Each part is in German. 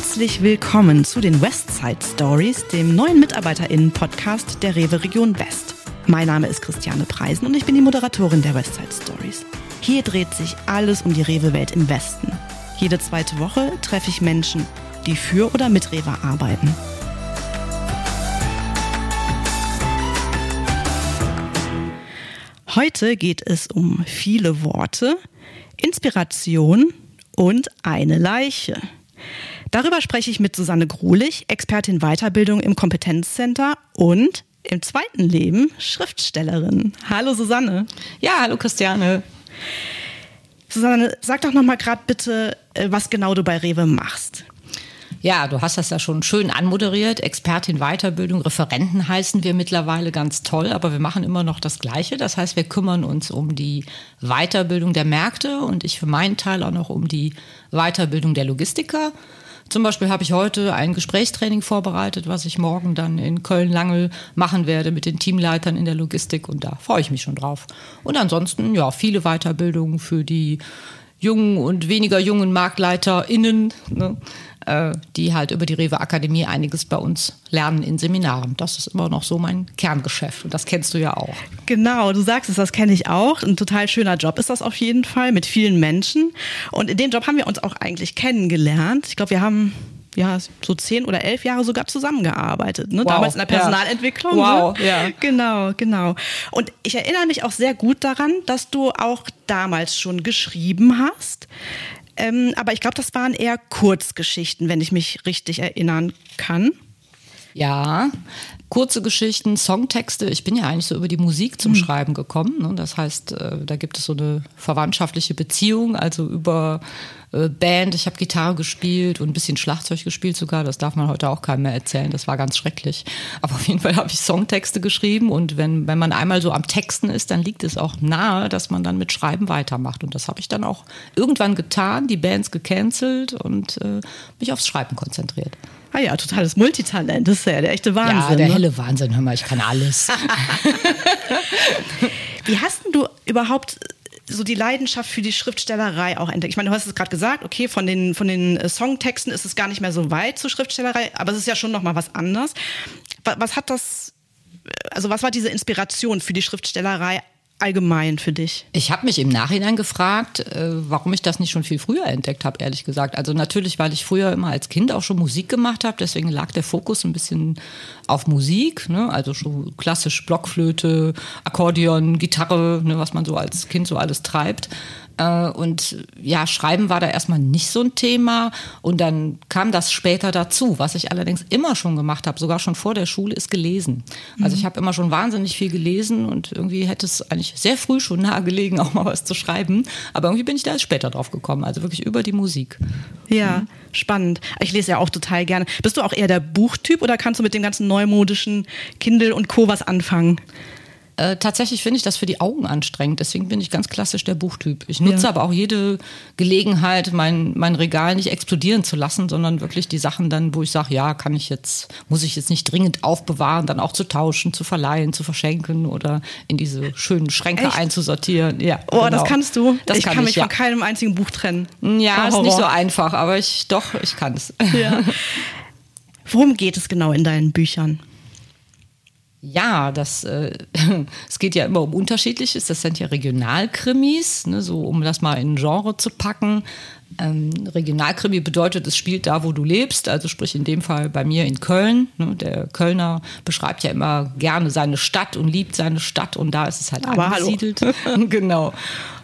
Herzlich willkommen zu den Westside Stories, dem neuen MitarbeiterInnen-Podcast der Rewe Region West. Mein Name ist Christiane Preisen und ich bin die Moderatorin der Westside Stories. Hier dreht sich alles um die Rewe-Welt im Westen. Jede zweite Woche treffe ich Menschen, die für oder mit Rewe arbeiten. Heute geht es um viele Worte, Inspiration und eine Leiche. Darüber spreche ich mit Susanne Grulich, Expertin Weiterbildung im Kompetenzcenter und im zweiten Leben Schriftstellerin. Hallo Susanne. Ja, hallo Christiane. Susanne, sag doch noch mal gerade bitte, äh, was genau du bei Rewe machst. Ja, du hast das ja schon schön anmoderiert. Expertin Weiterbildung, Referenten heißen wir mittlerweile ganz toll, aber wir machen immer noch das Gleiche. Das heißt, wir kümmern uns um die Weiterbildung der Märkte und ich für meinen Teil auch noch um die Weiterbildung der Logistiker. Zum Beispiel habe ich heute ein Gesprächstraining vorbereitet, was ich morgen dann in Köln-Langel machen werde mit den Teamleitern in der Logistik und da freue ich mich schon drauf. Und ansonsten, ja, viele Weiterbildungen für die jungen und weniger jungen MarktleiterInnen. Ne? Äh, die halt über die Rewe Akademie einiges bei uns lernen in Seminaren. Das ist immer noch so mein Kerngeschäft und das kennst du ja auch. Genau, du sagst es, das kenne ich auch. Ein total schöner Job ist das auf jeden Fall mit vielen Menschen. Und in dem Job haben wir uns auch eigentlich kennengelernt. Ich glaube, wir haben ja, so zehn oder elf Jahre sogar zusammengearbeitet. Ne? Wow, Damals in der Personalentwicklung. Ja. Wow, ne? ja. Genau, genau. Und ich erinnere mich auch sehr gut daran, dass du auch damals schon geschrieben hast. Ähm, aber ich glaube, das waren eher Kurzgeschichten, wenn ich mich richtig erinnern kann. Ja, kurze Geschichten, Songtexte. Ich bin ja eigentlich so über die Musik zum mhm. Schreiben gekommen. Ne? Das heißt, äh, da gibt es so eine verwandtschaftliche Beziehung, also über äh, Band. Ich habe Gitarre gespielt und ein bisschen Schlagzeug gespielt sogar. Das darf man heute auch keinem mehr erzählen. Das war ganz schrecklich. Aber auf jeden Fall habe ich Songtexte geschrieben und wenn, wenn man einmal so am Texten ist, dann liegt es auch nahe, dass man dann mit Schreiben weitermacht. Und das habe ich dann auch irgendwann getan, die Bands gecancelt und äh, mich aufs Schreiben konzentriert. Ah ja, totales Multitalent. Das ist ja der echte Wahnsinn. Ja, der ne? helle Wahnsinn. Hör mal, ich kann alles. Wie hast du überhaupt so die Leidenschaft für die Schriftstellerei auch entdeckt? Ich meine, du hast es gerade gesagt, okay, von den, von den äh, Songtexten ist es gar nicht mehr so weit zur Schriftstellerei, aber es ist ja schon nochmal was anderes. Was, was hat das, also was war diese Inspiration für die Schriftstellerei allgemein für dich? Ich habe mich im Nachhinein gefragt, äh, warum ich das nicht schon viel früher entdeckt habe, ehrlich gesagt. Also natürlich, weil ich früher immer als Kind auch schon Musik gemacht habe, deswegen lag der Fokus ein bisschen auf Musik, ne? also schon klassisch Blockflöte, Akkordeon, Gitarre, ne? was man so als Kind so alles treibt. Äh, und ja, Schreiben war da erstmal nicht so ein Thema. Und dann kam das später dazu. Was ich allerdings immer schon gemacht habe, sogar schon vor der Schule, ist gelesen. Also ich mhm. habe immer schon wahnsinnig viel gelesen und irgendwie hätte es eigentlich sehr früh schon nahegelegen, auch mal was zu schreiben. Aber irgendwie bin ich da erst später drauf gekommen. Also wirklich über die Musik. Ja, mhm. spannend. Ich lese ja auch total gerne. Bist du auch eher der Buchtyp oder kannst du mit dem ganzen neumodischen Kindle und Co. was anfangen? Äh, tatsächlich finde ich das für die Augen anstrengend. Deswegen bin ich ganz klassisch der Buchtyp. Ich nutze ja. aber auch jede Gelegenheit, mein, mein Regal nicht explodieren zu lassen, sondern wirklich die Sachen dann, wo ich sage, ja, kann ich jetzt, muss ich jetzt nicht dringend aufbewahren, dann auch zu tauschen, zu verleihen, zu verschenken oder in diese schönen Schränke Echt? einzusortieren. Ja, oh, genau. das kannst du. Das ich kann, kann mich ja. von keinem einzigen Buch trennen. Ja, oh, ist nicht so einfach, aber ich doch, ich kann es. Ja. Worum geht es genau in deinen Büchern? Ja, das, äh, es geht ja immer um Unterschiedliches. Das sind ja Regionalkrimis, ne, so um das mal in ein Genre zu packen. Ähm, Regionalkrimi bedeutet, es spielt da, wo du lebst, also sprich in dem Fall bei mir in Köln. Ne, der Kölner beschreibt ja immer gerne seine Stadt und liebt seine Stadt und da ist es halt Aber angesiedelt. genau.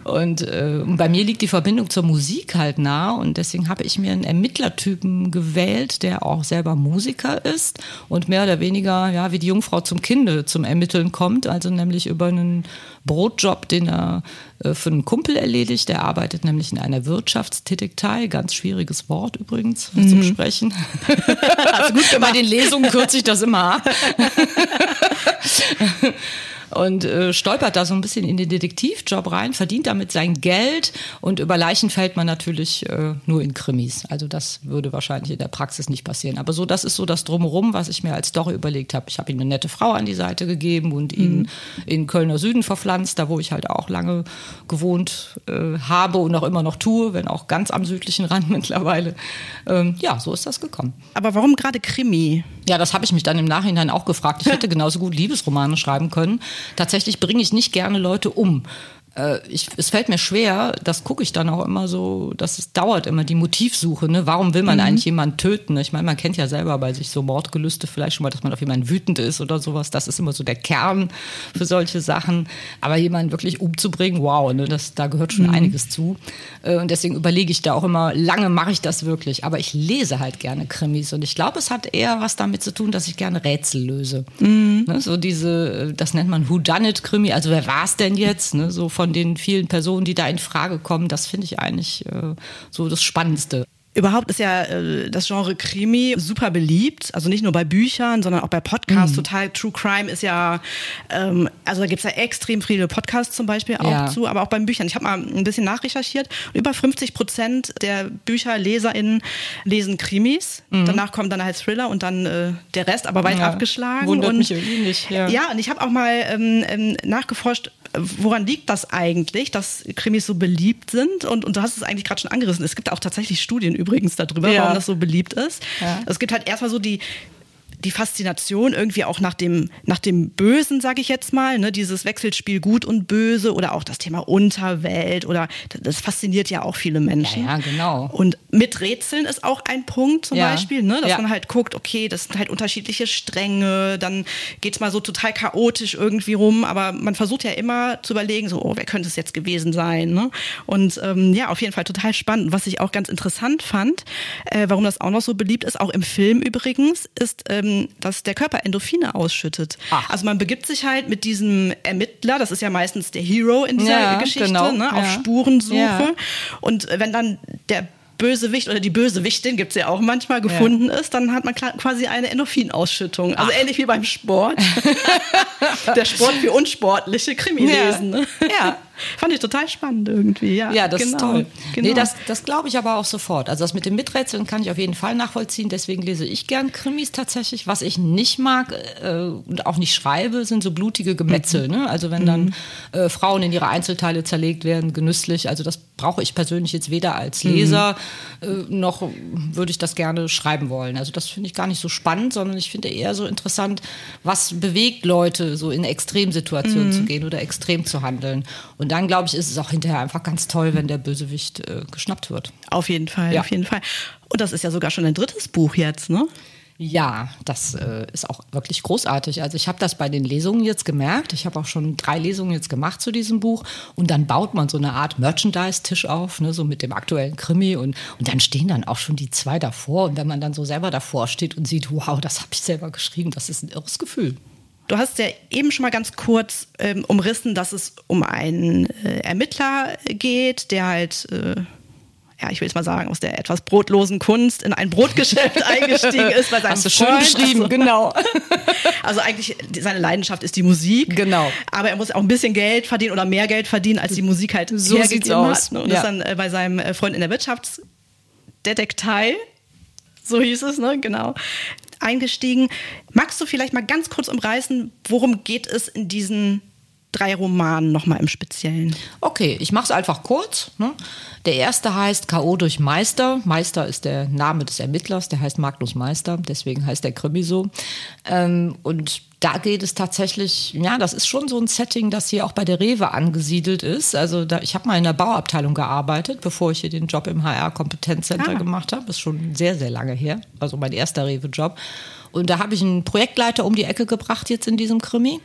Und äh, bei mir liegt die Verbindung zur Musik halt nah und deswegen habe ich mir einen Ermittlertypen gewählt, der auch selber Musiker ist und mehr oder weniger ja wie die Jungfrau zum Kinde zum Ermitteln kommt, also nämlich über einen Brotjob, den er äh, für einen Kumpel erledigt. Der arbeitet nämlich in einer Wirtschaftstätigkeit, ganz schwieriges Wort übrigens mhm. zum Sprechen. Hast gut gemacht. Bei den Lesungen kürze ich das immer ab. und äh, stolpert da so ein bisschen in den Detektivjob rein, verdient damit sein Geld und über Leichen fällt man natürlich äh, nur in Krimis. Also das würde wahrscheinlich in der Praxis nicht passieren. Aber so, das ist so das Drumherum, was ich mir als Story überlegt habe. Ich habe ihm eine nette Frau an die Seite gegeben und ihn mhm. in Kölner Süden verpflanzt, da wo ich halt auch lange gewohnt äh, habe und auch immer noch tue, wenn auch ganz am südlichen Rand mittlerweile. Ähm, ja, so ist das gekommen. Aber warum gerade Krimi? Ja, das habe ich mich dann im Nachhinein auch gefragt. Ich hätte genauso gut Liebesromane schreiben können. Tatsächlich bringe ich nicht gerne Leute um äh, ich, es fällt mir schwer, das gucke ich dann auch immer so, dass es dauert immer die Motivsuche. Ne? Warum will man mhm. eigentlich jemanden töten? Ich meine, man kennt ja selber bei sich so Mordgelüste vielleicht schon mal, dass man auf jemanden wütend ist oder sowas. Das ist immer so der Kern für solche Sachen. Aber jemanden wirklich umzubringen, wow, ne? das, da gehört schon mhm. einiges zu. Äh, und deswegen überlege ich da auch immer, lange mache ich das wirklich. Aber ich lese halt gerne Krimis und ich glaube, es hat eher was damit zu tun, dass ich gerne Rätsel löse. Mhm. Ne? So diese, das nennt man Who Done It Krimi, also wer war es denn jetzt? Ne? So von von den vielen Personen, die da in Frage kommen, das finde ich eigentlich äh, so das Spannendste. Überhaupt ist ja äh, das Genre Krimi super beliebt, also nicht nur bei Büchern, sondern auch bei Podcasts. Mhm. Total True Crime ist ja, ähm, also da gibt es ja extrem viele Podcasts zum Beispiel auch ja. zu, aber auch bei Büchern. Ich habe mal ein bisschen nachrecherchiert. Über 50 Prozent der BücherleserInnen lesen Krimis. Mhm. Danach kommen dann halt Thriller und dann äh, der Rest, aber weit ja. abgeschlagen. Wundert und, mich irgendwie nicht. Ja, ja und ich habe auch mal ähm, ähm, nachgeforscht, woran liegt das eigentlich, dass Krimis so beliebt sind? Und, und du hast es eigentlich gerade schon angerissen. Es gibt auch tatsächlich Studien übrigens darüber, ja. warum das so beliebt ist. Ja. Es gibt halt erstmal so die die Faszination irgendwie auch nach dem, nach dem Bösen, sage ich jetzt mal, ne? dieses Wechselspiel Gut und Böse oder auch das Thema Unterwelt oder das fasziniert ja auch viele Menschen. Ja, ja genau. Und mit Rätseln ist auch ein Punkt zum ja. Beispiel, ne? dass ja. man halt guckt, okay, das sind halt unterschiedliche Stränge, dann geht's mal so total chaotisch irgendwie rum, aber man versucht ja immer zu überlegen, so, oh, wer könnte es jetzt gewesen sein? Ne? Und ähm, ja, auf jeden Fall total spannend. Was ich auch ganz interessant fand, äh, warum das auch noch so beliebt ist, auch im Film übrigens, ist ähm, ähm, dass der Körper Endorphine ausschüttet. Ach. Also man begibt sich halt mit diesem Ermittler, das ist ja meistens der Hero in dieser ja, Geschichte, genau. ne, auf ja. Spurensuche. Ja. Und wenn dann der Bösewicht oder die Bösewichtin, gibt es ja auch manchmal, gefunden ja. ist, dann hat man quasi eine Endorphinausschüttung. Also Ach. ähnlich wie beim Sport. Der Sport für Unsportliche, Krimi lesen. Ne? Ja. Fand ich total spannend irgendwie, ja. Ja, das genau. ist toll. Genau. Nee, das, das glaube ich aber auch sofort. Also das mit dem Miträtseln kann ich auf jeden Fall nachvollziehen. Deswegen lese ich gern Krimis tatsächlich. Was ich nicht mag äh, und auch nicht schreibe, sind so blutige Gemetzel. Mhm. Ne? Also wenn dann mhm. äh, Frauen in ihre Einzelteile zerlegt werden, genüsslich. Also das brauche ich persönlich jetzt weder als Leser mhm. äh, noch würde ich das gerne schreiben wollen. Also das finde ich gar nicht so spannend, sondern ich finde eher so interessant, was bewegt Leute, so in Extremsituationen mhm. zu gehen oder extrem zu handeln. Und und dann, glaube ich, ist es auch hinterher einfach ganz toll, wenn der Bösewicht äh, geschnappt wird. Auf jeden Fall, ja. auf jeden Fall. Und das ist ja sogar schon ein drittes Buch jetzt, ne? Ja, das äh, ist auch wirklich großartig. Also ich habe das bei den Lesungen jetzt gemerkt. Ich habe auch schon drei Lesungen jetzt gemacht zu diesem Buch. Und dann baut man so eine Art Merchandise-Tisch auf, ne, so mit dem aktuellen Krimi. Und, und dann stehen dann auch schon die zwei davor. Und wenn man dann so selber davor steht und sieht, wow, das habe ich selber geschrieben, das ist ein irres Gefühl. Du hast ja eben schon mal ganz kurz ähm, umrissen, dass es um einen äh, Ermittler geht, der halt, äh, ja, ich will es mal sagen, aus der etwas brotlosen Kunst in ein Brotgeschäft eingestiegen ist bei seinem Hast du schön beschrieben, also, genau. Also eigentlich, seine Leidenschaft ist die Musik. Genau. Aber er muss auch ein bisschen Geld verdienen oder mehr Geld verdienen, als die Musik halt so sieht's aus. hat. Ne? Und ja. ist dann äh, bei seinem äh, Freund in der Wirtschaftsdetektei so hieß es, ne? Genau eingestiegen. Magst du vielleicht mal ganz kurz umreißen, worum geht es in diesen drei Romanen nochmal im Speziellen? Okay, ich mache es einfach kurz. Ne? Der erste heißt K.O. durch Meister. Meister ist der Name des Ermittlers, der heißt Magnus Meister, deswegen heißt der Krimi so. Ähm, und da geht es tatsächlich, ja, das ist schon so ein Setting, das hier auch bei der Rewe angesiedelt ist. Also da, ich habe mal in der Bauabteilung gearbeitet, bevor ich hier den Job im HR-Kompetenzcenter ah. gemacht habe. Das ist schon sehr, sehr lange her. Also mein erster Rewe-Job. Und da habe ich einen Projektleiter um die Ecke gebracht jetzt in diesem Krimi.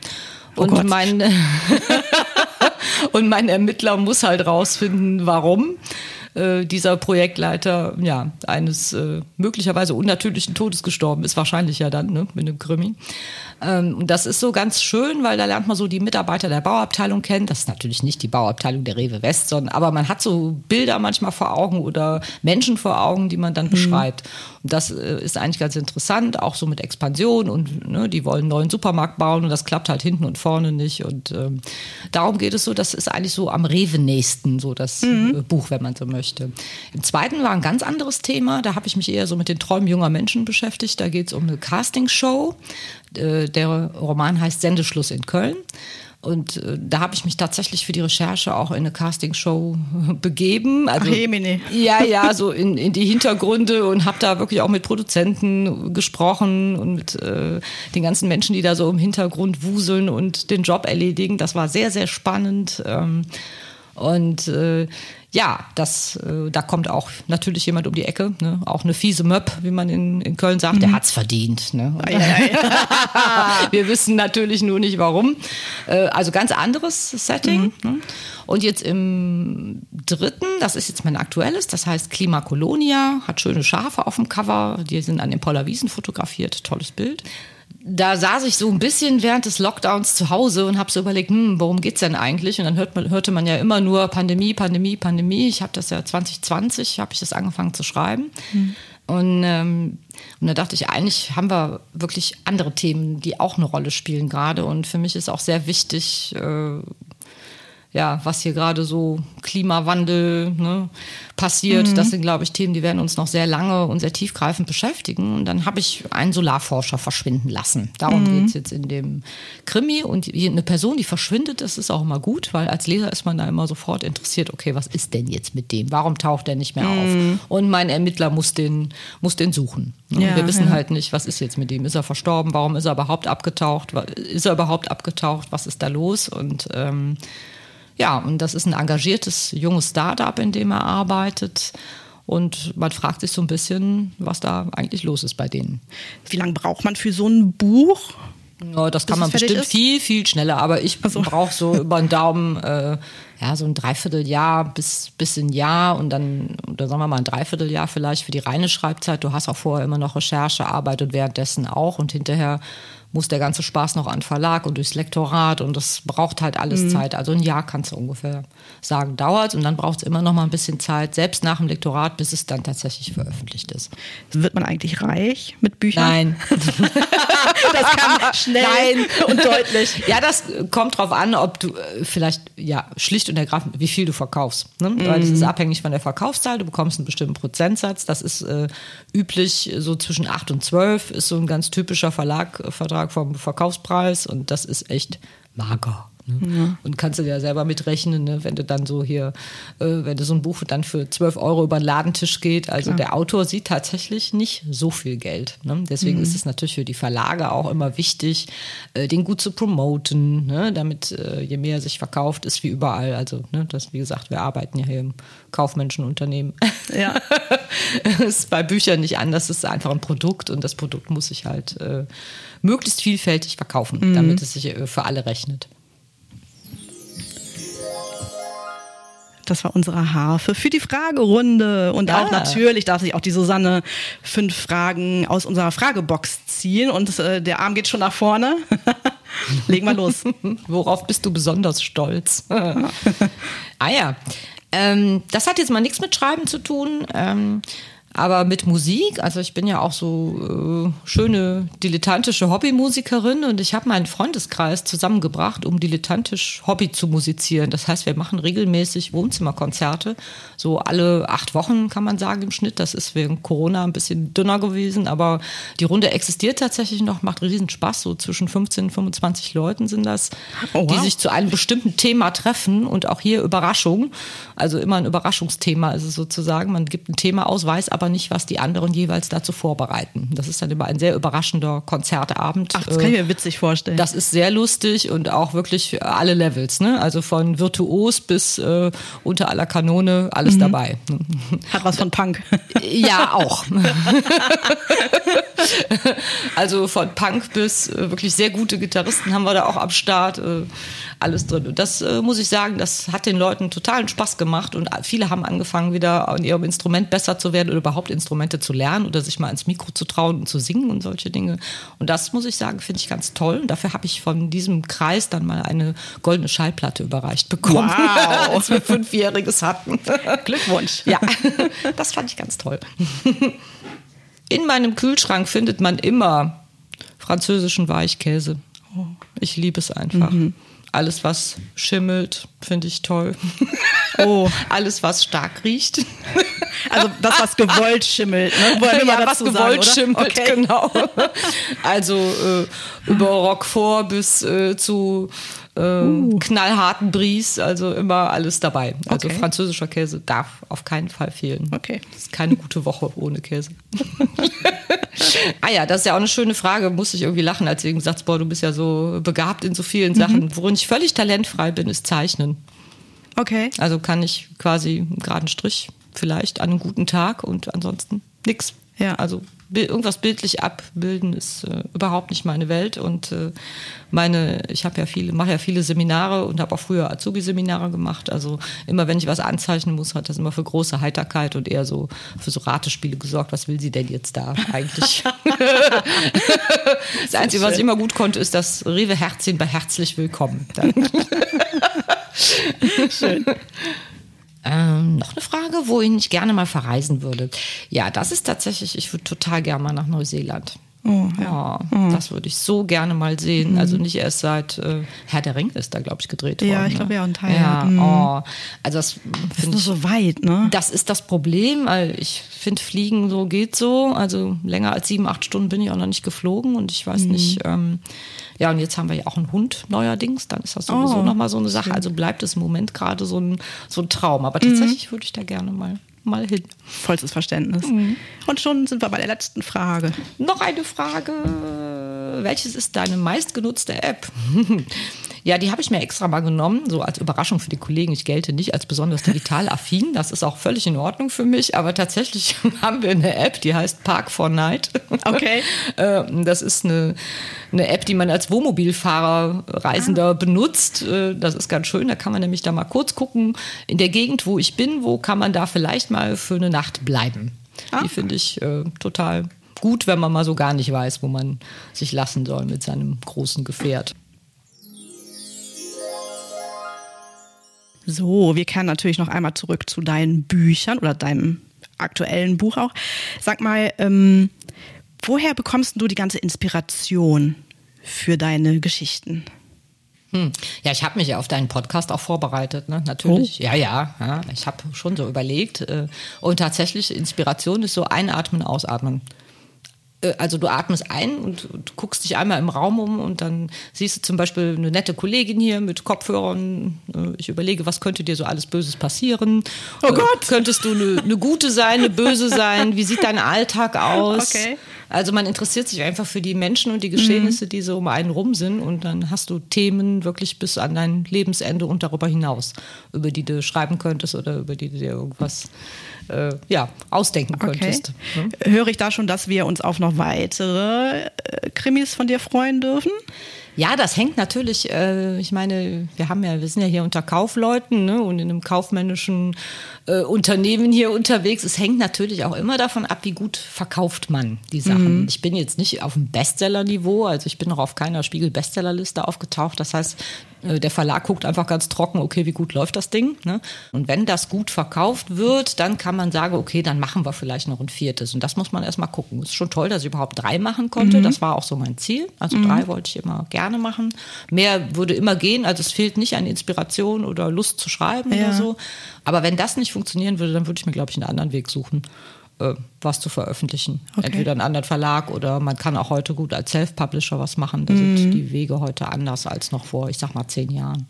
Oh und Gott. mein und mein Ermittler muss halt rausfinden, warum äh, dieser Projektleiter ja eines äh, möglicherweise unnatürlichen Todes gestorben ist, wahrscheinlich ja dann, ne, mit einem Krimi. Ähm, und das ist so ganz schön, weil da lernt man so die Mitarbeiter der Bauabteilung kennen. Das ist natürlich nicht die Bauabteilung der Rewe West, sondern aber man hat so Bilder manchmal vor Augen oder Menschen vor Augen, die man dann mhm. beschreibt. Und das äh, ist eigentlich ganz interessant, auch so mit Expansion und ne, die wollen einen neuen Supermarkt bauen und das klappt halt hinten und vorne nicht. Und ähm, darum geht es so, das ist eigentlich so am Rewe-nächsten, so das mhm. Äh, Buch, wenn man so möchte. Im zweiten war ein ganz anderes Thema, da habe ich mich eher so mit den Träumen junger Menschen beschäftigt. Da geht es um eine Castingshow. Äh, der Roman heißt Sendeschluss in Köln. Und äh, da habe ich mich tatsächlich für die Recherche auch in eine Castingshow begeben. Also, Ach. Ja, ja, so in, in die Hintergründe und habe da wirklich auch mit Produzenten gesprochen und mit äh, den ganzen Menschen, die da so im Hintergrund wuseln und den Job erledigen. Das war sehr, sehr spannend. Ähm, und äh, ja, das, äh, da kommt auch natürlich jemand um die Ecke, ne? auch eine fiese Möb, wie man in, in Köln sagt, mhm. der hat's verdient. Ne? Ei, ei. Wir wissen natürlich nur nicht warum. Äh, also ganz anderes Setting. Mhm. Ne? Und jetzt im dritten, das ist jetzt mein aktuelles, das heißt Klimakolonia, hat schöne Schafe auf dem Cover, die sind an den Pollerwiesen fotografiert, tolles Bild da saß ich so ein bisschen während des Lockdowns zu Hause und habe so überlegt, hm, worum geht's denn eigentlich? Und dann hört man, hörte man ja immer nur Pandemie, Pandemie, Pandemie. Ich habe das ja 2020, habe ich das angefangen zu schreiben. Mhm. Und, ähm, und da dachte ich, eigentlich haben wir wirklich andere Themen, die auch eine Rolle spielen gerade. Und für mich ist auch sehr wichtig, äh, ja, was hier gerade so Klimawandel ne, passiert. Mhm. Das sind, glaube ich, Themen, die werden uns noch sehr lange und sehr tiefgreifend beschäftigen. Und dann habe ich einen Solarforscher verschwinden lassen. Darum mhm. geht es jetzt in dem Krimi. Und eine Person, die verschwindet, das ist auch immer gut, weil als Leser ist man da immer sofort interessiert, okay, was ist denn jetzt mit dem? Warum taucht der nicht mehr mhm. auf? Und mein Ermittler muss den, muss den suchen. Ja, wir wissen ja. halt nicht, was ist jetzt mit dem? Ist er verstorben? Warum ist er überhaupt abgetaucht? Ist er überhaupt abgetaucht? Was ist da los? Und ähm, ja, und das ist ein engagiertes junges Startup, in dem er arbeitet. Und man fragt sich so ein bisschen, was da eigentlich los ist bei denen. Wie lange braucht man für so ein Buch? Ja, das kann man bestimmt ist? viel, viel schneller. Aber ich so. brauche so über den Daumen äh, ja, so ein Dreivierteljahr bis, bis ein Jahr und dann, oder sagen wir mal ein Dreivierteljahr vielleicht für die reine Schreibzeit. Du hast auch vorher immer noch Recherchearbeit und währenddessen auch und hinterher muss der ganze Spaß noch an Verlag und durchs Lektorat und das braucht halt alles mhm. Zeit. Also ein Jahr kannst du ungefähr sagen, dauert und dann braucht es immer noch mal ein bisschen Zeit, selbst nach dem Lektorat, bis es dann tatsächlich veröffentlicht ist. Wird man eigentlich reich mit Büchern? Nein. das kann schnell Nein. und deutlich. Ja, das kommt drauf an, ob du äh, vielleicht, ja, schlicht und ergreifend, wie viel du verkaufst. Ne? Mhm. Weil das ist abhängig von der Verkaufszahl. Du bekommst einen bestimmten Prozentsatz. Das ist äh, üblich, so zwischen 8 und 12 ist so ein ganz typischer Verlag, Vertrag Betrag vom Verkaufspreis und das ist echt mager. Ne? Ja. Und kannst du ja selber mitrechnen, ne? wenn du dann so hier, äh, wenn du so ein Buch dann für 12 Euro über den Ladentisch geht. Also Klar. der Autor sieht tatsächlich nicht so viel Geld. Ne? Deswegen mhm. ist es natürlich für die Verlage auch immer wichtig, äh, den gut zu promoten, ne? damit äh, je mehr sich verkauft, ist wie überall. Also ne? das, wie gesagt, wir arbeiten ja hier im kaufmännischen Unternehmen. Ja. ist bei Büchern nicht anders, es ist einfach ein Produkt und das Produkt muss sich halt äh, möglichst vielfältig verkaufen, mhm. damit es sich äh, für alle rechnet. Das war unsere Harfe für die Fragerunde. Und ja. auch natürlich darf sich auch die Susanne fünf Fragen aus unserer Fragebox ziehen. Und äh, der Arm geht schon nach vorne. Legen wir los. Worauf bist du besonders stolz? ah ja. Ähm, das hat jetzt mal nichts mit Schreiben zu tun. Ähm, aber mit Musik, also ich bin ja auch so äh, schöne dilettantische Hobbymusikerin und ich habe meinen Freundeskreis zusammengebracht, um dilettantisch Hobby zu musizieren. Das heißt, wir machen regelmäßig Wohnzimmerkonzerte, so alle acht Wochen kann man sagen im Schnitt. Das ist wegen Corona ein bisschen dünner gewesen, aber die Runde existiert tatsächlich noch, macht riesen Spaß. So zwischen 15 und 25 Leuten sind das, oh, wow. die sich zu einem bestimmten Thema treffen und auch hier Überraschung, also immer ein Überraschungsthema ist es sozusagen. Man gibt ein Thema aus, weiß aber aber nicht, was die anderen jeweils dazu vorbereiten. Das ist dann immer ein sehr überraschender Konzertabend. Ach, das kann ich mir witzig vorstellen. Das ist sehr lustig und auch wirklich alle Levels. Ne? Also von virtuos bis äh, unter aller Kanone, alles mhm. dabei. Hat was von Punk. Ja, auch. also von Punk bis äh, wirklich sehr gute Gitarristen haben wir da auch am Start. Äh, alles drin. Und das äh, muss ich sagen, das hat den Leuten totalen Spaß gemacht und viele haben angefangen, wieder an ihrem Instrument besser zu werden oder überhaupt Instrumente zu lernen oder sich mal ins Mikro zu trauen und zu singen und solche Dinge. Und das muss ich sagen, finde ich ganz toll. Und dafür habe ich von diesem Kreis dann mal eine goldene Schallplatte überreicht bekommen, wow. als wir Fünfjähriges hatten. Glückwunsch. Ja, das fand ich ganz toll. In meinem Kühlschrank findet man immer französischen Weichkäse. Oh, ich liebe es einfach. Mhm. Alles, was schimmelt, finde ich toll. Oh. Alles, was stark riecht. Also das, was gewollt schimmelt. Ne? Wollen ja, was gewollt sagen, schimmelt, okay. genau. Also äh, über Roquefort bis äh, zu äh, uh. knallharten Bries, also immer alles dabei. Also okay. französischer Käse darf auf keinen Fall fehlen. Okay. Das ist keine gute Woche ohne Käse. ah ja, das ist ja auch eine schöne Frage. Muss ich irgendwie lachen, als du gesagt hast, boah, du bist ja so begabt in so vielen Sachen. Mhm. Worin ich völlig talentfrei bin, ist Zeichnen. Okay. Also kann ich quasi einen geraden Strich vielleicht an einem guten Tag und ansonsten nichts. Ja. Also irgendwas bildlich abbilden ist äh, überhaupt nicht meine Welt. Und äh, meine ich habe ja viele mache ja viele Seminare und habe auch früher Azubi Seminare gemacht. Also immer wenn ich was anzeichnen muss hat das immer für große Heiterkeit und eher so für so Ratespiele gesorgt. Was will sie denn jetzt da eigentlich? Das einzige was ich immer gut konnte ist das Rewe Herzchen bei herzlich willkommen. Schön ähm, noch eine Frage, wohin ich gerne mal verreisen würde. Ja, das ist tatsächlich, ich würde total gerne mal nach Neuseeland. Oh, ja. oh, oh. Das würde ich so gerne mal sehen. Mhm. Also nicht erst seit äh, Herr der Ring ist da, glaube ich, gedreht worden. Ja, ich glaube ne? ja, ein Teil. Ja, mhm. oh. Also das, das ist nur so weit, ne? Das ist das Problem, weil ich finde, Fliegen so geht so. Also länger als sieben, acht Stunden bin ich auch noch nicht geflogen und ich weiß mhm. nicht. Ähm, ja, und jetzt haben wir ja auch einen Hund neuerdings, dann ist das sowieso oh, nochmal so eine Sache. Also bleibt es im Moment gerade so ein, so ein Traum. Aber tatsächlich mhm. würde ich da gerne mal mal hin. Vollstes Verständnis. Mhm. Und schon sind wir bei der letzten Frage. Noch eine Frage. Welches ist deine meistgenutzte App? Ja, die habe ich mir extra mal genommen, so als Überraschung für die Kollegen. Ich gelte nicht als besonders digital affin. Das ist auch völlig in Ordnung für mich. Aber tatsächlich haben wir eine App, die heißt Park for Night. Okay. Ähm, das ist eine, eine App, die man als Wohnmobilfahrer, Reisender ah. benutzt. Äh, das ist ganz schön. Da kann man nämlich da mal kurz gucken, in der Gegend, wo ich bin, wo kann man da vielleicht mal für eine Nacht bleiben. Ah. Die finde ich äh, total gut, wenn man mal so gar nicht weiß, wo man sich lassen soll mit seinem großen Gefährt. So, wir kehren natürlich noch einmal zurück zu deinen Büchern oder deinem aktuellen Buch auch. Sag mal, ähm, woher bekommst du die ganze Inspiration für deine Geschichten? Hm. Ja, ich habe mich ja auf deinen Podcast auch vorbereitet, ne? natürlich. Oh. Ja, ja, ja, ich habe schon so überlegt. Äh, und tatsächlich, Inspiration ist so einatmen, ausatmen. Äh, also du atmest ein und, und, guckst dich einmal im Raum um und dann siehst du zum Beispiel eine nette Kollegin hier mit Kopfhörern. Äh, ich überlege, was könnte dir so alles Böses passieren? Oh äh, Gott! Könntest du eine, eine gute sein, eine böse sein? Wie sieht dein Alltag aus? Okay. Also man interessiert sich einfach für die Menschen und die Geschehnisse, mhm. die so um einen rum sind und dann hast du Themen wirklich bis an dein Lebensende und darüber hinaus, über die du schreiben könntest oder über die du dir irgendwas äh, ja, ausdenken könntest. Okay. Ne? Höre ich da schon, dass wir uns auf noch weitere äh, Krimis von dir freuen dürfen? Ja, das hängt natürlich, äh, ich meine, wir haben ja, wir sind ja hier unter Kaufleuten ne, und in einem kaufmännischen äh, Unternehmen hier unterwegs. Es hängt natürlich auch immer davon ab, wie gut verkauft man die Sachen. Mhm. Ich bin jetzt nicht auf dem Bestseller-Niveau, also ich bin noch auf keiner Spiegel-Bestsellerliste aufgetaucht. Das heißt, der Verlag guckt einfach ganz trocken, okay, wie gut läuft das Ding. Ne? Und wenn das gut verkauft wird, dann kann man sagen, okay, dann machen wir vielleicht noch ein viertes. Und das muss man erstmal gucken. Es ist schon toll, dass ich überhaupt drei machen konnte. Mhm. Das war auch so mein Ziel. Also mhm. drei wollte ich immer gerne machen. Mehr würde immer gehen. Also es fehlt nicht an Inspiration oder Lust zu schreiben ja. oder so. Aber wenn das nicht funktionieren würde, dann würde ich mir, glaube ich, einen anderen Weg suchen äh, was zu veröffentlichen. Okay. Entweder einen anderen Verlag oder man kann auch heute gut als Self-Publisher was machen. Da mhm. sind die Wege heute anders als noch vor, ich sag mal, zehn Jahren.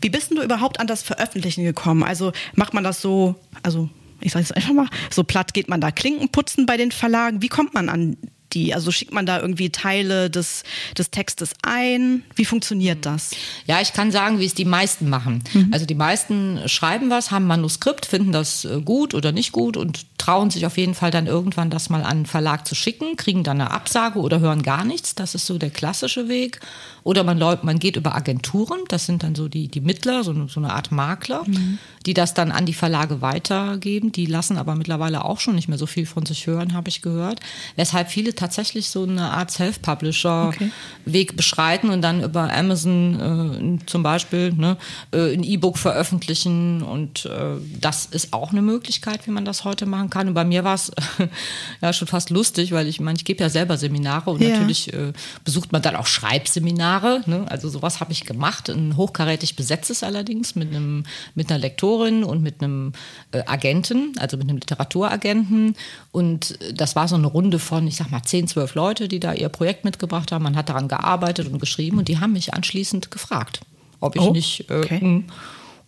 Wie bist du überhaupt an das Veröffentlichen gekommen? Also macht man das so, also ich sage es einfach mal, so platt geht man da Klinken putzen bei den Verlagen. Wie kommt man an die? Also schickt man da irgendwie Teile des, des Textes ein? Wie funktioniert das? Ja, ich kann sagen, wie es die meisten machen. Mhm. Also die meisten schreiben was, haben Manuskript, finden das äh, gut oder nicht gut und trauen sich auf jeden Fall dann irgendwann das mal an den Verlag zu schicken, kriegen dann eine Absage oder hören gar nichts. Das ist so der klassische Weg. Oder man, man geht über Agenturen, das sind dann so die, die Mittler, so, so eine Art Makler, mhm. die das dann an die Verlage weitergeben. Die lassen aber mittlerweile auch schon nicht mehr so viel von sich hören, habe ich gehört. Weshalb viele tatsächlich so eine Art Self-Publisher-Weg okay. beschreiten und dann über Amazon äh, zum Beispiel ne, äh, ein E-Book veröffentlichen. Und äh, das ist auch eine Möglichkeit, wie man das heute machen kann. Und bei mir war es ja schon fast lustig, weil ich meine, ich gebe ja selber Seminare und ja. natürlich äh, besucht man dann auch Schreibseminare. Ne? Also sowas habe ich gemacht, ein hochkarätig besetztes allerdings mit einem mit einer Lektorin und mit einem äh, Agenten, also mit einem Literaturagenten. Und das war so eine Runde von, ich sag mal, 10, 12 Leute, die da ihr Projekt mitgebracht haben. Man hat daran gearbeitet und geschrieben und die haben mich anschließend gefragt, ob ich oh, nicht äh, okay.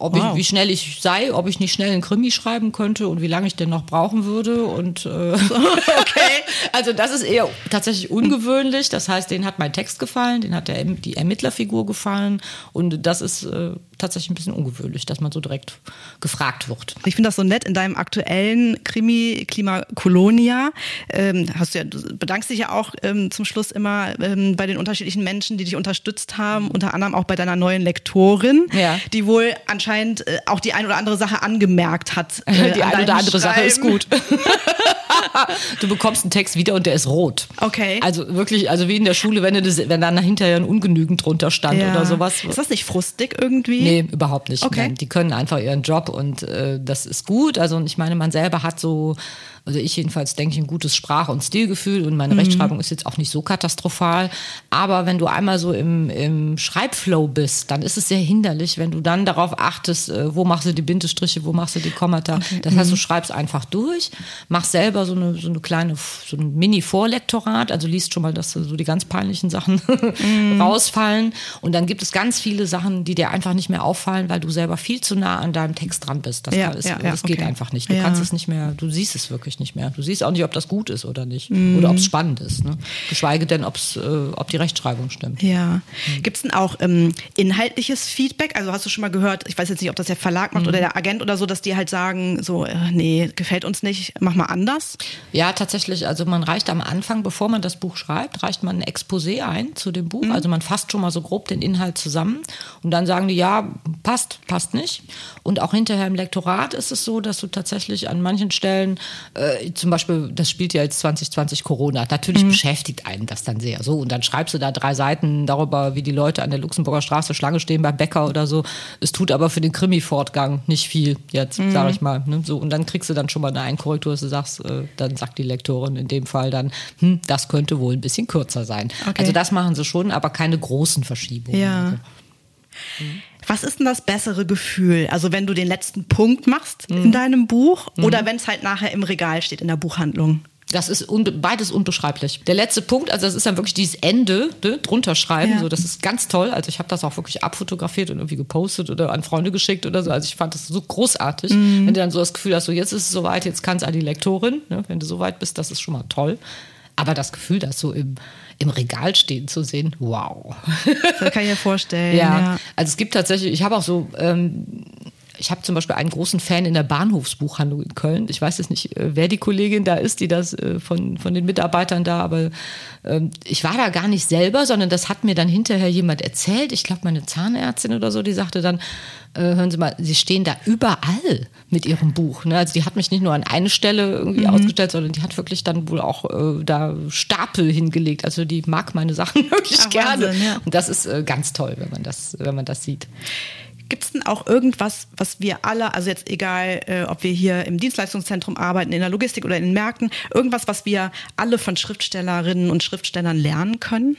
Ob wow. ich, wie schnell ich sei, ob ich nicht schnell einen Krimi schreiben könnte und wie lange ich denn noch brauchen würde. Und äh, okay, also das ist eher tatsächlich ungewöhnlich. Das heißt, denen hat mein Text gefallen, denen hat der, die Ermittlerfigur gefallen und das ist äh, tatsächlich ein bisschen ungewöhnlich, dass man so direkt gefragt wird. Ich finde das so nett in deinem aktuellen Krimi Klima Kolonia. Ähm, hast du ja, du bedankst dich ja auch ähm, zum Schluss immer ähm, bei den unterschiedlichen Menschen, die dich unterstützt haben, unter anderem auch bei deiner neuen Lektorin, ja. die wohl anscheinend äh, auch die ein oder andere Sache angemerkt hat. Äh, die ein oder andere Sache ist gut. du bekommst einen Text wieder und der ist rot. Okay. Also wirklich, also wie in der Schule, wenn, das, wenn dann hinterher ein ungenügend drunter stand ja. oder sowas. Ist das nicht frustig irgendwie? Nee, überhaupt nicht. Okay. Nein, die können einfach ihren Job und äh, das ist gut. Also ich meine, man selber hat so also ich jedenfalls denke ich ein gutes Sprach- und Stilgefühl und meine mhm. Rechtschreibung ist jetzt auch nicht so katastrophal. Aber wenn du einmal so im, im Schreibflow bist, dann ist es sehr hinderlich, wenn du dann darauf achtest, äh, wo machst du die Bindestriche, wo machst du die Kommata. Okay. Das heißt, du mhm. schreibst einfach durch, machst selber so eine, so eine kleine, so ein Mini-Vorlektorat, also liest schon mal, dass so die ganz peinlichen Sachen mhm. rausfallen. Und dann gibt es ganz viele Sachen, die dir einfach nicht mehr auffallen, weil du selber viel zu nah an deinem Text dran bist. Das, ja, ist, ja, das ja, geht okay. einfach nicht. Du kannst es nicht mehr, du siehst es wirklich nicht mehr. Du siehst auch nicht, ob das gut ist oder nicht. Mm. Oder ob es spannend ist. Ne? Geschweige denn, ob's, äh, ob die Rechtschreibung stimmt. Ja. Mhm. Gibt es denn auch ähm, inhaltliches Feedback? Also hast du schon mal gehört, ich weiß jetzt nicht, ob das der Verlag macht mhm. oder der Agent oder so, dass die halt sagen, so, äh, nee, gefällt uns nicht, mach mal anders? Ja, tatsächlich. Also man reicht am Anfang, bevor man das Buch schreibt, reicht man ein Exposé ein zu dem Buch. Mhm. Also man fasst schon mal so grob den Inhalt zusammen und dann sagen die, ja, passt, passt nicht. Und auch hinterher im Lektorat ist es so, dass du tatsächlich an manchen Stellen äh, zum Beispiel, das spielt ja jetzt 2020 Corona. Natürlich mhm. beschäftigt einen das dann sehr. So, und dann schreibst du da drei Seiten darüber, wie die Leute an der Luxemburger Straße Schlange stehen beim Bäcker oder so. Es tut aber für den Krimi-Fortgang nicht viel jetzt, mhm. sage ich mal. Ne? So, und dann kriegst du dann schon mal eine Einkorrektur, dass du sagst, äh, dann sagt die Lektorin in dem Fall dann, hm, das könnte wohl ein bisschen kürzer sein. Okay. Also das machen sie schon, aber keine großen Verschiebungen. Ja. Also. Mhm. Was ist denn das bessere Gefühl? Also wenn du den letzten Punkt machst mhm. in deinem Buch mhm. oder wenn es halt nachher im Regal steht in der Buchhandlung? Das ist beides unbeschreiblich. Der letzte Punkt, also das ist dann wirklich dieses Ende ne, drunter schreiben, ja. so das ist ganz toll. Also ich habe das auch wirklich abfotografiert und irgendwie gepostet oder an Freunde geschickt oder so. Also ich fand das so großartig, mhm. wenn du dann so das Gefühl hast, so jetzt ist es soweit, jetzt kann es an die Lektorin. Ne, wenn du soweit bist, das ist schon mal toll. Aber das Gefühl, das so im im Regal stehen zu sehen, wow. Das kann ich mir vorstellen. ja. ja. also es gibt tatsächlich, ich habe auch so, ähm, ich habe zum Beispiel einen großen Fan in der Bahnhofsbuchhandlung in Köln. Ich weiß jetzt nicht, äh, wer die Kollegin da ist, die das äh, von, von den Mitarbeitern da, aber ähm, ich war da gar nicht selber, sondern das hat mir dann hinterher jemand erzählt. Ich glaube, meine Zahnärztin oder so, die sagte dann, äh, hören Sie mal, Sie stehen da überall mit Ihrem Buch. Ne? Also die hat mich nicht nur an eine Stelle irgendwie mhm. ausgestellt, sondern die hat wirklich dann wohl auch äh, da Stapel hingelegt. Also die mag meine Sachen wirklich Ach, gerne. Wahnsinn, ja. Und das ist äh, ganz toll, wenn man das, wenn man das sieht. Gibt es denn auch irgendwas, was wir alle, also jetzt egal, äh, ob wir hier im Dienstleistungszentrum arbeiten, in der Logistik oder in den Märkten, irgendwas, was wir alle von Schriftstellerinnen und Schriftstellern lernen können?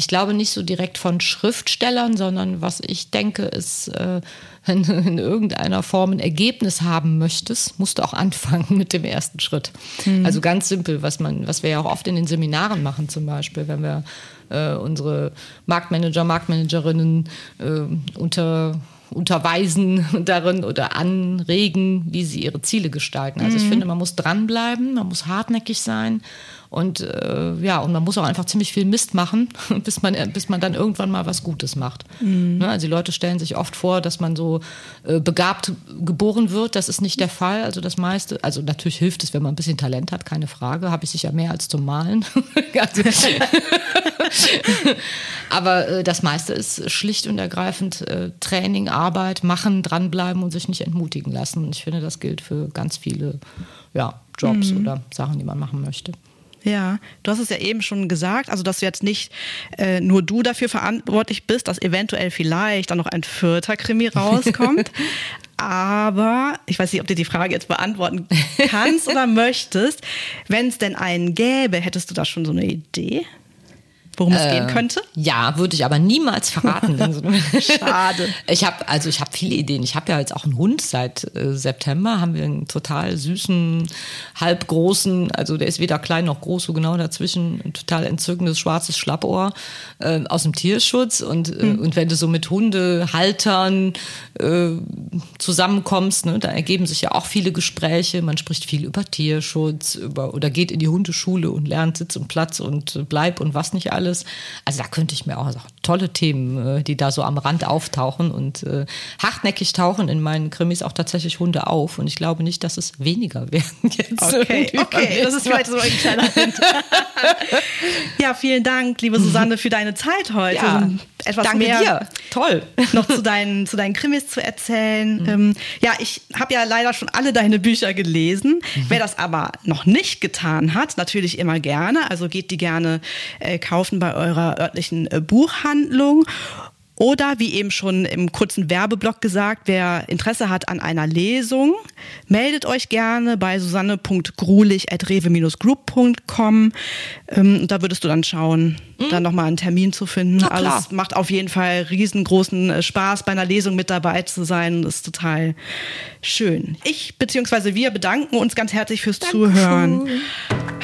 ich glaube nicht so direkt von Schriftstellern, sondern was ich denke, ist, äh, wenn du in irgendeiner Form ein Ergebnis haben möchtest, musst du auch anfangen mit dem ersten Schritt. Mhm. Also ganz simpel, was man, was wir ja auch oft in den Seminaren machen, zum Beispiel, wenn wir äh, unsere Marktmanager, Marktmanagerinnen äh, unter unterweisen darin oder anregen, wie sie ihre Ziele gestalten. Also ich finde, man muss dranbleiben, man muss hartnäckig sein und äh, ja, und man muss auch einfach ziemlich viel Mist machen, bis man, bis man dann irgendwann mal was Gutes macht. Mhm. Ne? Also die Leute stellen sich oft vor, dass man so äh, begabt geboren wird. Das ist nicht der Fall. Also das meiste, also natürlich hilft es, wenn man ein bisschen Talent hat, keine Frage. Habe ich sicher mehr als zum Malen. also, aber äh, das meiste ist schlicht und ergreifend äh, Training, Arbeit, machen, dranbleiben und sich nicht entmutigen lassen. Und ich finde, das gilt für ganz viele ja, Jobs mhm. oder Sachen, die man machen möchte. Ja, du hast es ja eben schon gesagt, also dass du jetzt nicht äh, nur du dafür verantwortlich bist, dass eventuell vielleicht dann noch ein vierter Krimi rauskommt. Aber ich weiß nicht, ob du die Frage jetzt beantworten kannst oder möchtest. Wenn es denn einen gäbe, hättest du da schon so eine Idee? Worum es gehen äh, könnte? Ja, würde ich aber niemals verraten. Schade. Ich habe also ich habe viele Ideen. Ich habe ja jetzt auch einen Hund seit äh, September. Haben wir einen total süßen, halbgroßen, also der ist weder klein noch groß, so genau dazwischen, ein total entzückendes schwarzes Schlappohr äh, aus dem Tierschutz. Und mhm. und wenn du so mit Hundehaltern äh, zusammenkommst, ne, da ergeben sich ja auch viele Gespräche. Man spricht viel über Tierschutz, über oder geht in die Hundeschule und lernt Sitz und Platz und Bleib und was nicht alles alles. Also da könnte ich mir auch tolle Themen, äh, die da so am Rand auftauchen und äh, hartnäckig tauchen in meinen Krimis auch tatsächlich Hunde auf. Und ich glaube nicht, dass es weniger werden jetzt. Okay, okay, das ist vielleicht so ein kleiner Hint. ja, vielen Dank, liebe Susanne, für deine Zeit heute. Ja, etwas danke mehr dir. Toll. noch zu deinen, zu deinen Krimis zu erzählen. Mhm. Ähm, ja, ich habe ja leider schon alle deine Bücher gelesen. Mhm. Wer das aber noch nicht getan hat, natürlich immer gerne. Also geht die gerne äh, kaufen bei eurer örtlichen äh, Buchhandlung. Oder wie eben schon im kurzen Werbeblock gesagt, wer Interesse hat an einer Lesung, meldet euch gerne bei susanne.grulich.rewe-group.com. Ähm, da würdest du dann schauen, mhm. dann nochmal einen Termin zu finden. Alles macht auf jeden Fall riesengroßen äh, Spaß, bei einer Lesung mit dabei zu sein. Das ist total schön. Ich bzw. wir bedanken uns ganz herzlich fürs Dankeschön. Zuhören.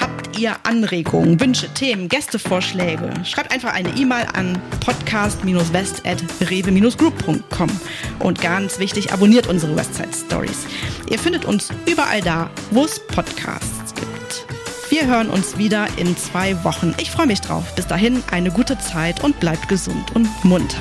Habt ihr Anregungen, Wünsche, Themen, Gästevorschläge? Schreibt einfach eine E-Mail an podcast-west.rewe-group.com. Und ganz wichtig, abonniert unsere Westside Stories. Ihr findet uns überall da, wo es Podcasts gibt. Wir hören uns wieder in zwei Wochen. Ich freue mich drauf. Bis dahin eine gute Zeit und bleibt gesund und munter.